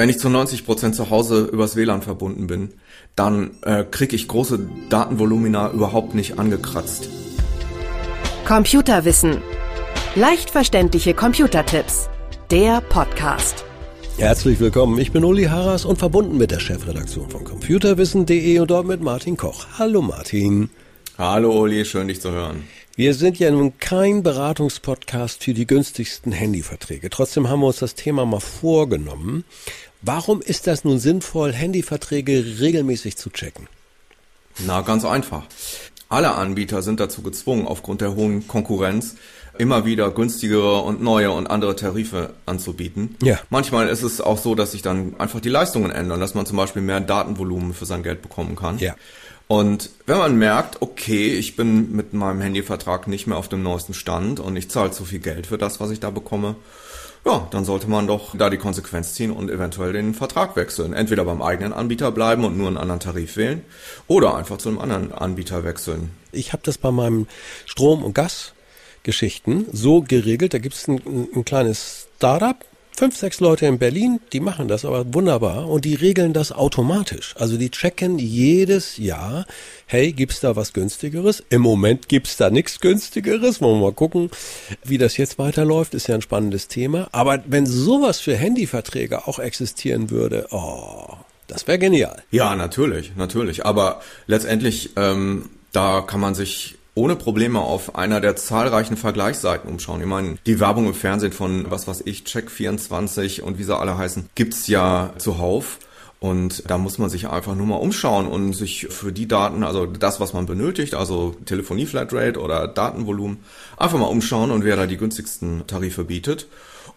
Wenn ich zu 90 Prozent zu Hause übers WLAN verbunden bin, dann äh, kriege ich große Datenvolumina überhaupt nicht angekratzt. Computerwissen. Leicht verständliche Computertipps. Der Podcast. Herzlich willkommen, ich bin Uli Harras und verbunden mit der Chefredaktion von computerwissen.de und dort mit Martin Koch. Hallo Martin. Hallo Uli, schön dich zu hören. Wir sind ja nun kein Beratungspodcast für die günstigsten Handyverträge. Trotzdem haben wir uns das Thema mal vorgenommen. Warum ist das nun sinnvoll, Handyverträge regelmäßig zu checken? Na, ganz einfach. Alle Anbieter sind dazu gezwungen, aufgrund der hohen Konkurrenz immer wieder günstigere und neue und andere Tarife anzubieten. Ja. Manchmal ist es auch so, dass sich dann einfach die Leistungen ändern, dass man zum Beispiel mehr Datenvolumen für sein Geld bekommen kann. Ja. Und wenn man merkt, okay, ich bin mit meinem Handyvertrag nicht mehr auf dem neuesten Stand und ich zahle zu viel Geld für das, was ich da bekomme, ja, dann sollte man doch da die Konsequenz ziehen und eventuell den Vertrag wechseln. Entweder beim eigenen Anbieter bleiben und nur einen anderen Tarif wählen oder einfach zu einem anderen Anbieter wechseln. Ich habe das bei meinem Strom- und Gasgeschichten so geregelt, da gibt es ein, ein kleines Startup, fünf, sechs Leute in Berlin, die machen das aber wunderbar und die regeln das automatisch. Also die checken jedes Jahr, hey, gibt's da was günstigeres? Im Moment gibt's da nichts günstigeres. Wollen wir mal gucken, wie das jetzt weiterläuft, ist ja ein spannendes Thema. Aber wenn sowas für Handyverträge auch existieren würde, oh, das wäre genial. Ja, natürlich, natürlich. Aber letztendlich, ähm, da kann man sich ohne Probleme auf einer der zahlreichen Vergleichsseiten umschauen. Ich meine, die Werbung im Fernsehen von was weiß ich, Check24 und wie sie alle heißen, gibt's ja zuhauf. Und da muss man sich einfach nur mal umschauen und sich für die Daten, also das, was man benötigt, also Telefonie-Flatrate oder Datenvolumen, einfach mal umschauen und wer da die günstigsten Tarife bietet.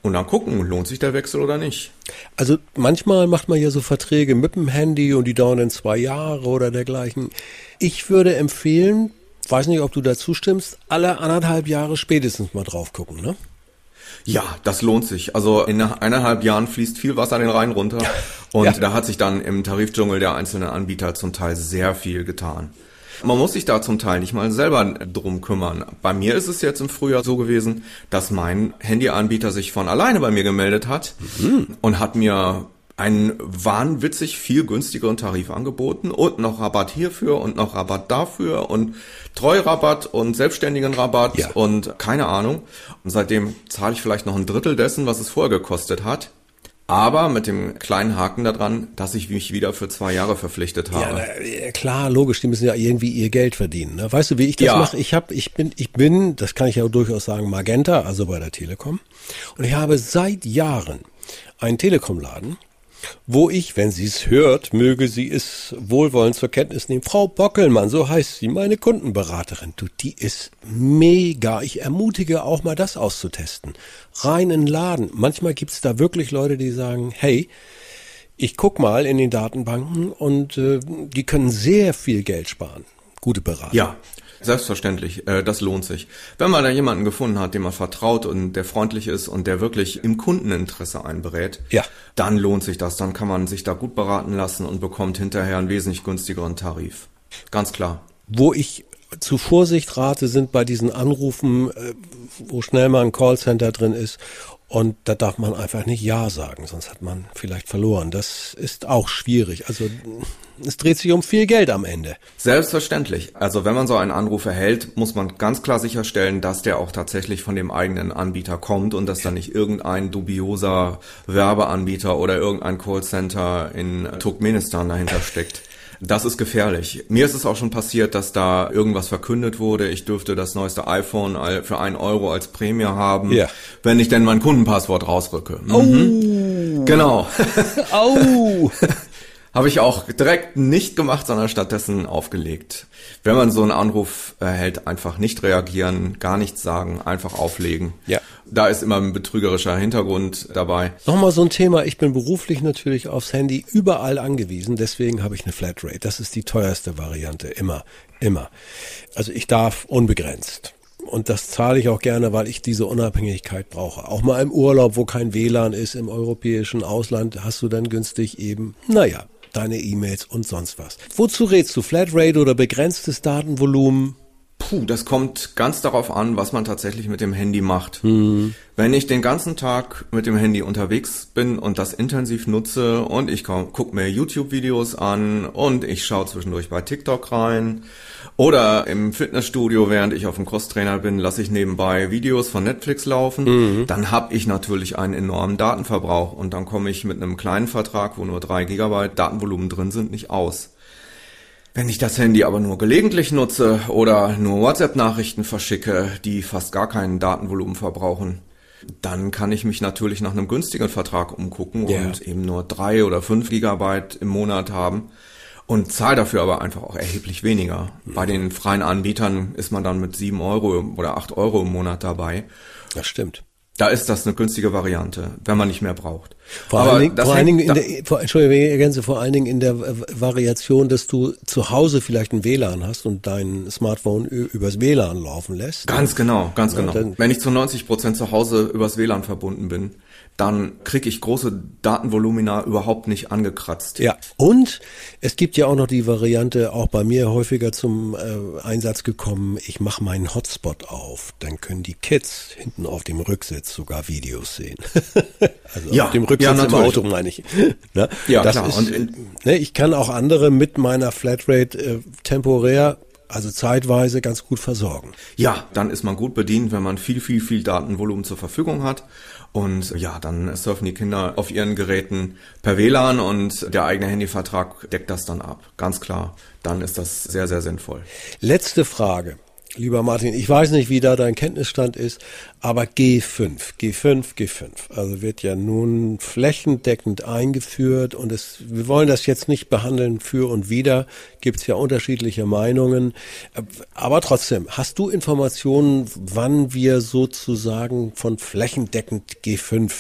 Und dann gucken, lohnt sich der Wechsel oder nicht. Also manchmal macht man ja so Verträge mit dem Handy und die dauern dann zwei Jahre oder dergleichen. Ich würde empfehlen, weiß nicht, ob du dazu stimmst, alle anderthalb Jahre spätestens mal drauf gucken, ne? Ja, das lohnt sich. Also in eineinhalb Jahren fließt viel Wasser den Rhein runter. Und ja. da hat sich dann im Tarifdschungel der einzelnen Anbieter zum Teil sehr viel getan. Man muss sich da zum Teil nicht mal selber drum kümmern. Bei mir ist es jetzt im Frühjahr so gewesen, dass mein Handyanbieter sich von alleine bei mir gemeldet hat mhm. und hat mir einen wahnwitzig viel günstigeren Tarif angeboten und noch Rabatt hierfür und noch Rabatt dafür und Treurabatt und selbstständigen Rabatt ja. und keine Ahnung. Und seitdem zahle ich vielleicht noch ein Drittel dessen, was es vorher gekostet hat. Aber mit dem kleinen Haken daran, dass ich mich wieder für zwei Jahre verpflichtet habe. Ja, klar, logisch, die müssen ja irgendwie ihr Geld verdienen. Ne? Weißt du, wie ich das ja. mache? Ich habe, ich bin, ich bin, das kann ich ja durchaus sagen, Magenta, also bei der Telekom. Und ich habe seit Jahren einen Telekom-Laden, wo ich, wenn sie es hört, möge sie es wohlwollend zur Kenntnis nehmen. Frau Bockelmann, so heißt sie, meine Kundenberaterin. Du, die ist mega. Ich ermutige auch mal das auszutesten. Rein in den Laden. Manchmal gibt's da wirklich Leute, die sagen, hey, ich guck mal in den Datenbanken und äh, die können sehr viel Geld sparen. Gute Berater. Ja, Selbstverständlich, äh, das lohnt sich. Wenn man da jemanden gefunden hat, dem man vertraut und der freundlich ist und der wirklich im Kundeninteresse einberät, ja. dann lohnt sich das. Dann kann man sich da gut beraten lassen und bekommt hinterher einen wesentlich günstigeren Tarif. Ganz klar. Wo ich zu Vorsicht rate, sind bei diesen Anrufen, äh, wo schnell mal ein Callcenter drin ist und da darf man einfach nicht Ja sagen, sonst hat man vielleicht verloren. Das ist auch schwierig. Also es dreht sich um viel Geld am Ende. Selbstverständlich. Also wenn man so einen Anruf erhält, muss man ganz klar sicherstellen, dass der auch tatsächlich von dem eigenen Anbieter kommt und dass da nicht irgendein dubioser Werbeanbieter oder irgendein Callcenter in Turkmenistan dahinter steckt. Das ist gefährlich. Mir ist es auch schon passiert, dass da irgendwas verkündet wurde. Ich dürfte das neueste iPhone für einen Euro als Prämie haben, ja. wenn ich denn mein Kundenpasswort rausrücke. Mhm. Oh. Genau. Oh. Habe ich auch direkt nicht gemacht, sondern stattdessen aufgelegt. Wenn man so einen Anruf erhält, einfach nicht reagieren, gar nichts sagen, einfach auflegen. Ja. Da ist immer ein betrügerischer Hintergrund dabei. Nochmal so ein Thema. Ich bin beruflich natürlich aufs Handy überall angewiesen. Deswegen habe ich eine Flatrate. Das ist die teuerste Variante. Immer, immer. Also ich darf unbegrenzt. Und das zahle ich auch gerne, weil ich diese Unabhängigkeit brauche. Auch mal im Urlaub, wo kein WLAN ist, im europäischen Ausland, hast du dann günstig eben, naja, deine E-Mails und sonst was. Wozu rätst du? Flatrate oder begrenztes Datenvolumen? Puh, das kommt ganz darauf an, was man tatsächlich mit dem Handy macht. Mhm. Wenn ich den ganzen Tag mit dem Handy unterwegs bin und das intensiv nutze und ich gucke mir YouTube-Videos an und ich schaue zwischendurch bei TikTok rein oder im Fitnessstudio, während ich auf dem Crosstrainer bin, lasse ich nebenbei Videos von Netflix laufen, mhm. dann habe ich natürlich einen enormen Datenverbrauch und dann komme ich mit einem kleinen Vertrag, wo nur drei Gigabyte Datenvolumen drin sind, nicht aus. Wenn ich das Handy aber nur gelegentlich nutze oder nur WhatsApp-Nachrichten verschicke, die fast gar keinen Datenvolumen verbrauchen, dann kann ich mich natürlich nach einem günstigen Vertrag umgucken yeah. und eben nur drei oder fünf Gigabyte im Monat haben und zahle dafür aber einfach auch erheblich weniger. Bei den freien Anbietern ist man dann mit sieben Euro oder acht Euro im Monat dabei. Das stimmt. Da ist das eine günstige Variante, wenn man nicht mehr braucht. Vor Aber allen Dingen, vor allen Dingen in der, vor, Entschuldigung, ergänze, vor allen Dingen in der Variation, dass du zu Hause vielleicht ein WLAN hast und dein Smartphone übers WLAN laufen lässt. Ganz genau, ganz ja, genau. Wenn ich zu 90 Prozent zu Hause übers WLAN verbunden bin, dann kriege ich große Datenvolumina überhaupt nicht angekratzt. Ja, und es gibt ja auch noch die Variante, auch bei mir häufiger zum äh, Einsatz gekommen, ich mache meinen Hotspot auf, dann können die Kids hinten auf dem Rücksitz sogar Videos sehen. also ja, auf dem Rücksitz ja, im Auto meine ich. ne? Ja, das klar. Ist, und, ne, ich kann auch andere mit meiner Flatrate äh, temporär also zeitweise ganz gut versorgen. Ja, dann ist man gut bedient, wenn man viel, viel, viel Datenvolumen zur Verfügung hat. Und ja, dann surfen die Kinder auf ihren Geräten per WLAN und der eigene Handyvertrag deckt das dann ab. Ganz klar. Dann ist das sehr, sehr sinnvoll. Letzte Frage. Lieber Martin, ich weiß nicht, wie da dein Kenntnisstand ist, aber G5, G5, G5, also wird ja nun flächendeckend eingeführt und es, wir wollen das jetzt nicht behandeln für und wieder, gibt es ja unterschiedliche Meinungen, aber trotzdem, hast du Informationen, wann wir sozusagen von flächendeckend G5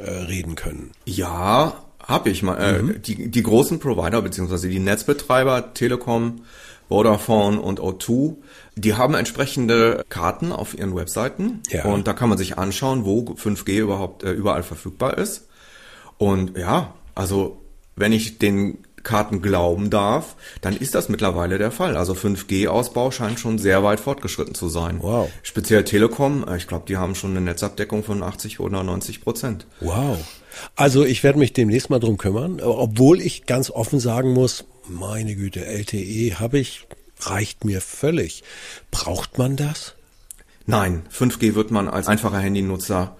äh, reden können? Ja, habe ich mal. Äh, mhm. die, die großen Provider beziehungsweise die Netzbetreiber, Telekom, Vodafone und O2, die haben entsprechende Karten auf ihren Webseiten ja. und da kann man sich anschauen, wo 5G überhaupt äh, überall verfügbar ist. Und ja, also wenn ich den Karten glauben darf, dann ist das mittlerweile der Fall. Also 5G-Ausbau scheint schon sehr weit fortgeschritten zu sein. Wow. Speziell Telekom, äh, ich glaube, die haben schon eine Netzabdeckung von 80 oder 90 Prozent. Wow. Also ich werde mich demnächst mal drum kümmern, obwohl ich ganz offen sagen muss, meine Güte, LTE habe ich, reicht mir völlig. Braucht man das? Nein, 5G wird man als einfacher Handynutzer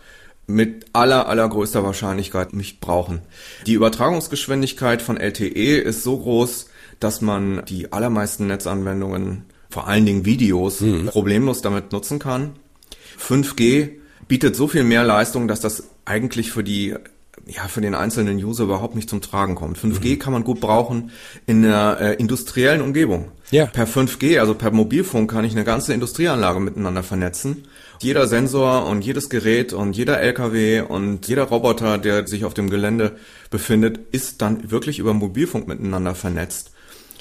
mit aller, allergrößter Wahrscheinlichkeit nicht brauchen. Die Übertragungsgeschwindigkeit von LTE ist so groß, dass man die allermeisten Netzanwendungen, vor allen Dingen Videos, mhm. problemlos damit nutzen kann. 5G bietet so viel mehr Leistung, dass das eigentlich für die ja, für den einzelnen User überhaupt nicht zum Tragen kommt. 5G mhm. kann man gut brauchen in einer äh, industriellen Umgebung. Ja. Per 5G, also per Mobilfunk, kann ich eine ganze Industrieanlage miteinander vernetzen. Jeder Sensor und jedes Gerät und jeder LKW und jeder Roboter, der sich auf dem Gelände befindet, ist dann wirklich über Mobilfunk miteinander vernetzt.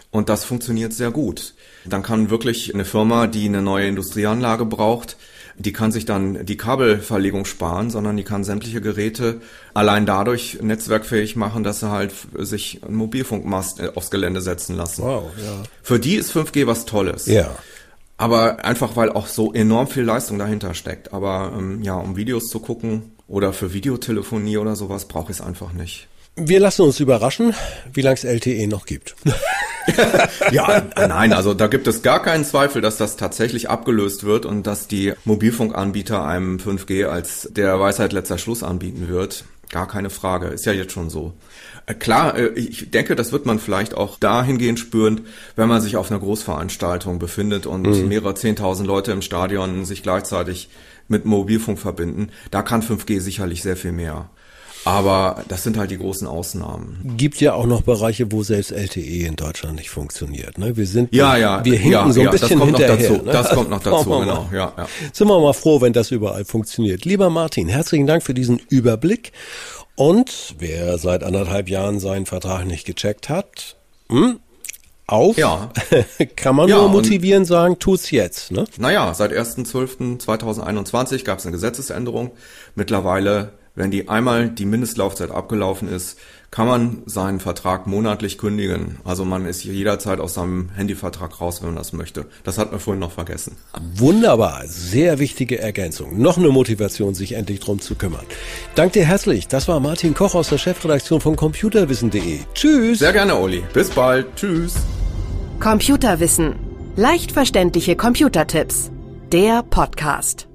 Und das funktioniert sehr gut. Dann kann wirklich eine Firma, die eine neue Industrieanlage braucht, die kann sich dann die Kabelverlegung sparen, sondern die kann sämtliche Geräte allein dadurch netzwerkfähig machen, dass sie halt sich einen Mobilfunkmast äh, aufs Gelände setzen lassen. Wow, ja. Für die ist 5G was Tolles. Ja. Aber einfach, weil auch so enorm viel Leistung dahinter steckt. Aber ähm, ja, um Videos zu gucken oder für Videotelefonie oder sowas brauche ich es einfach nicht. Wir lassen uns überraschen, wie lange es LTE noch gibt. ja, nein, also da gibt es gar keinen Zweifel, dass das tatsächlich abgelöst wird und dass die Mobilfunkanbieter einem 5G als der Weisheit letzter Schluss anbieten wird. Gar keine Frage, ist ja jetzt schon so. Äh, klar, äh, ich denke, das wird man vielleicht auch dahingehend spüren, wenn man sich auf einer Großveranstaltung befindet und mhm. mehrere zehntausend Leute im Stadion sich gleichzeitig mit Mobilfunk verbinden. Da kann 5G sicherlich sehr viel mehr. Aber das sind halt die großen Ausnahmen. Gibt ja auch noch Bereiche, wo selbst LTE in Deutschland nicht funktioniert. Ne? Wir sind, ja, ja, wir hinken ja, so ein ja, bisschen das hinterher. Dazu, ne? Das kommt noch dazu, genau. Ja, ja. Sind wir mal froh, wenn das überall funktioniert. Lieber Martin, herzlichen Dank für diesen Überblick. Und wer seit anderthalb Jahren seinen Vertrag nicht gecheckt hat, hm, auf, ja. kann man ja, nur motivieren sagen, tut's jetzt. Ne? Naja, seit 1.12.2021 gab es eine Gesetzesänderung. Mittlerweile wenn die einmal die Mindestlaufzeit abgelaufen ist, kann man seinen Vertrag monatlich kündigen. Also man ist jederzeit aus seinem Handyvertrag raus, wenn man das möchte. Das hat man vorhin noch vergessen. Wunderbar, sehr wichtige Ergänzung. Noch eine Motivation, sich endlich drum zu kümmern. Dank dir herzlich. Das war Martin Koch aus der Chefredaktion von computerwissen.de. Tschüss. Sehr gerne, Uli. Bis bald. Tschüss. Computerwissen. Leicht verständliche Computertipps. Der Podcast.